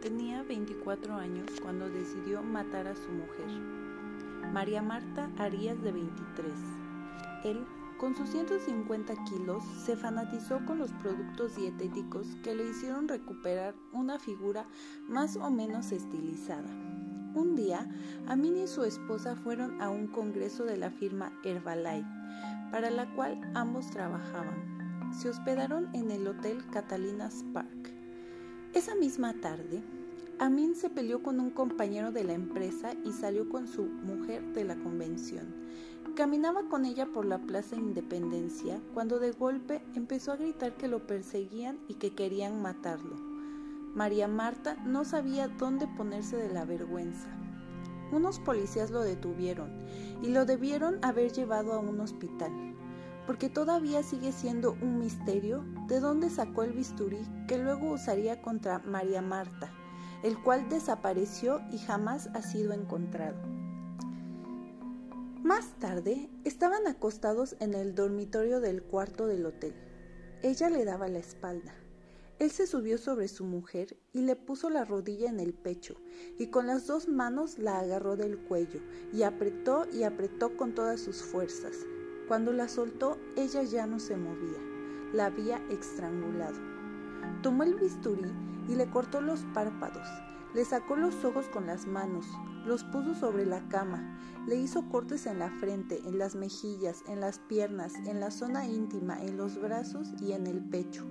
tenía 24 años cuando decidió matar a su mujer, María Marta Arias de 23. Él, con sus 150 kilos, se fanatizó con los productos dietéticos que le hicieron recuperar una figura más o menos estilizada. Un día, Amin y su esposa fueron a un congreso de la firma Herbalife, para la cual ambos trabajaban. Se hospedaron en el Hotel Catalinas Park. Esa misma tarde, Amin se peleó con un compañero de la empresa y salió con su mujer de la convención. Caminaba con ella por la Plaza Independencia cuando de golpe empezó a gritar que lo perseguían y que querían matarlo. María Marta no sabía dónde ponerse de la vergüenza. Unos policías lo detuvieron y lo debieron haber llevado a un hospital porque todavía sigue siendo un misterio de dónde sacó el bisturí que luego usaría contra María Marta, el cual desapareció y jamás ha sido encontrado. Más tarde, estaban acostados en el dormitorio del cuarto del hotel. Ella le daba la espalda. Él se subió sobre su mujer y le puso la rodilla en el pecho y con las dos manos la agarró del cuello y apretó y apretó con todas sus fuerzas. Cuando la soltó, ella ya no se movía, la había estrangulado. Tomó el bisturí y le cortó los párpados, le sacó los ojos con las manos, los puso sobre la cama, le hizo cortes en la frente, en las mejillas, en las piernas, en la zona íntima, en los brazos y en el pecho.